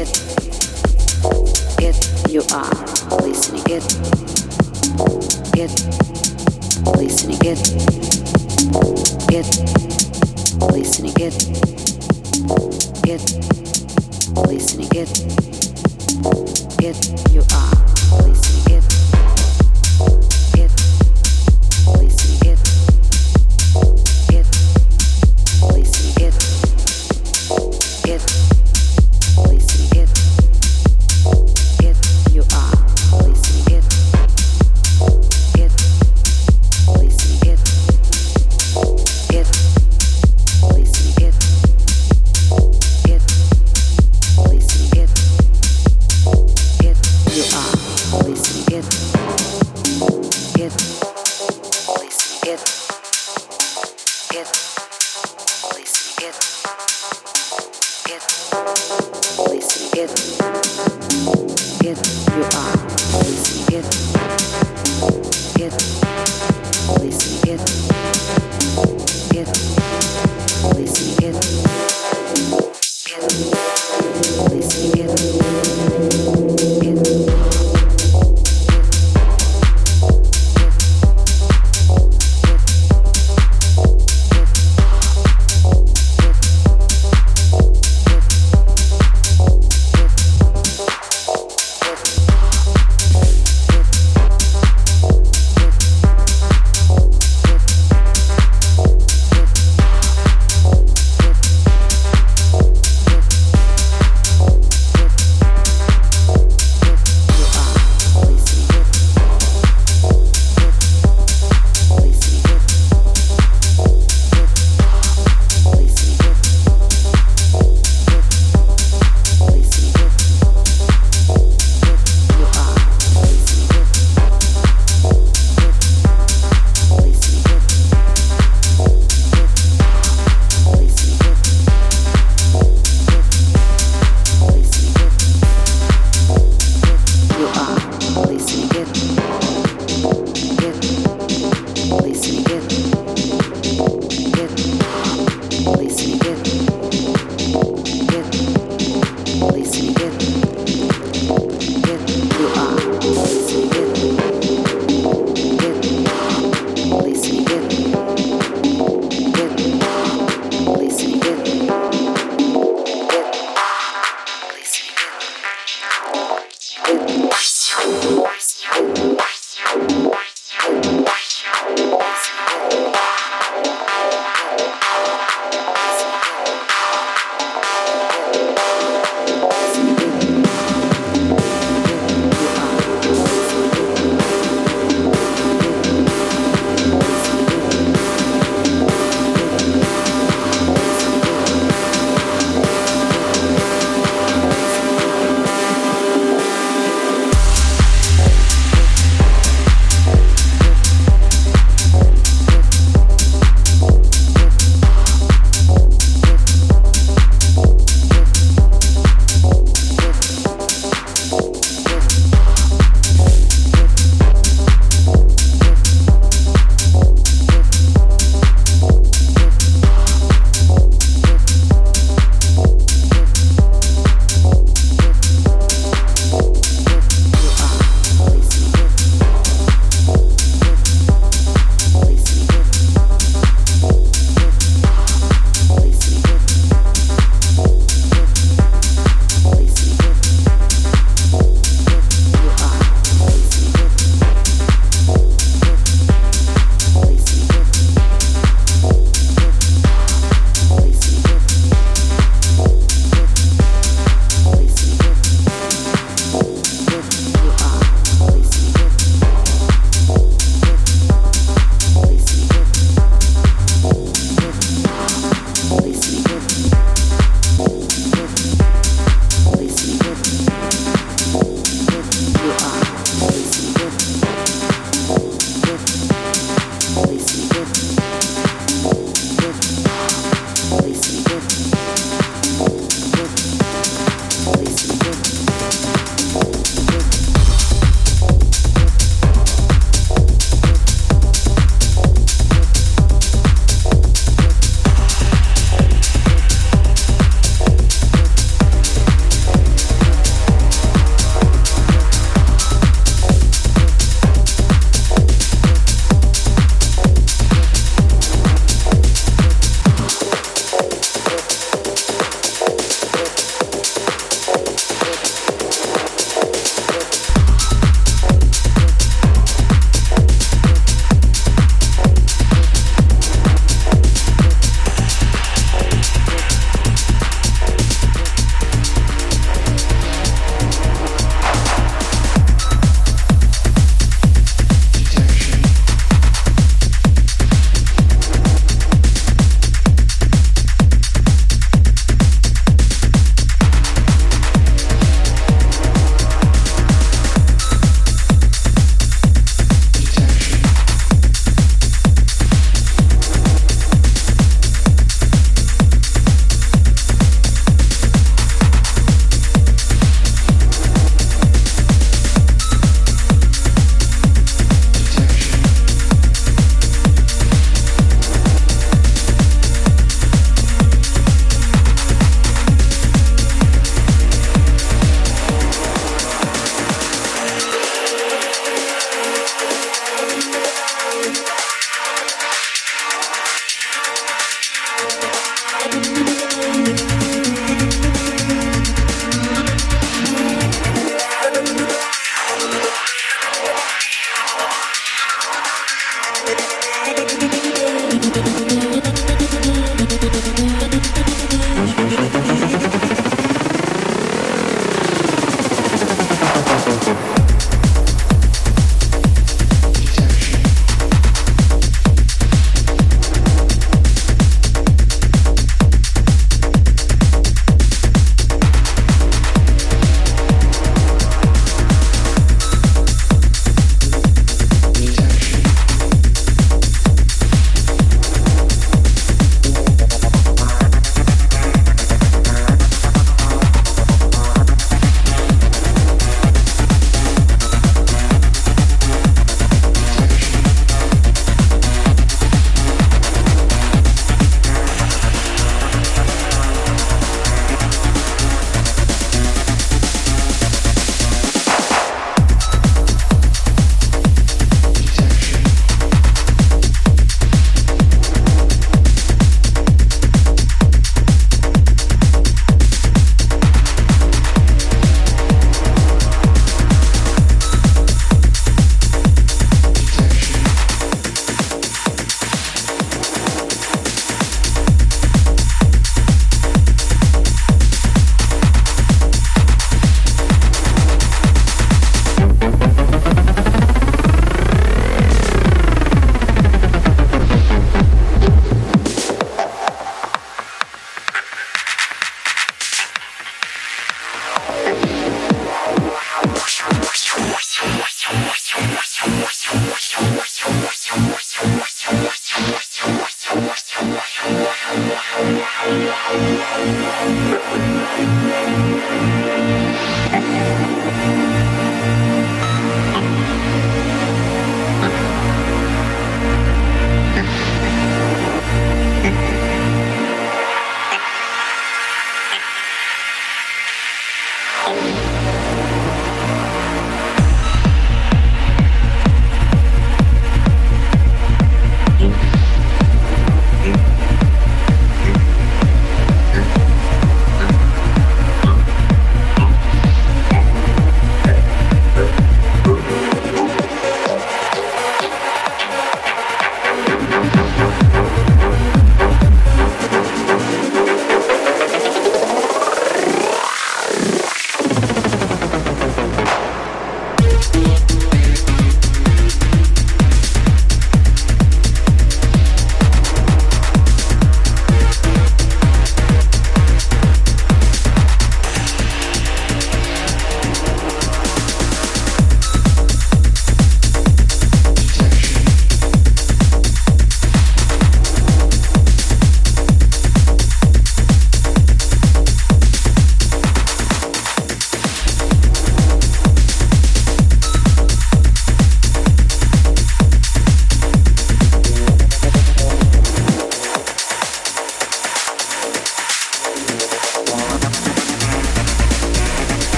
it it you are listening. It it listening. It it listening. It it listening. It it you are listening. It.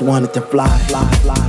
Wanted to fly, fly, fly.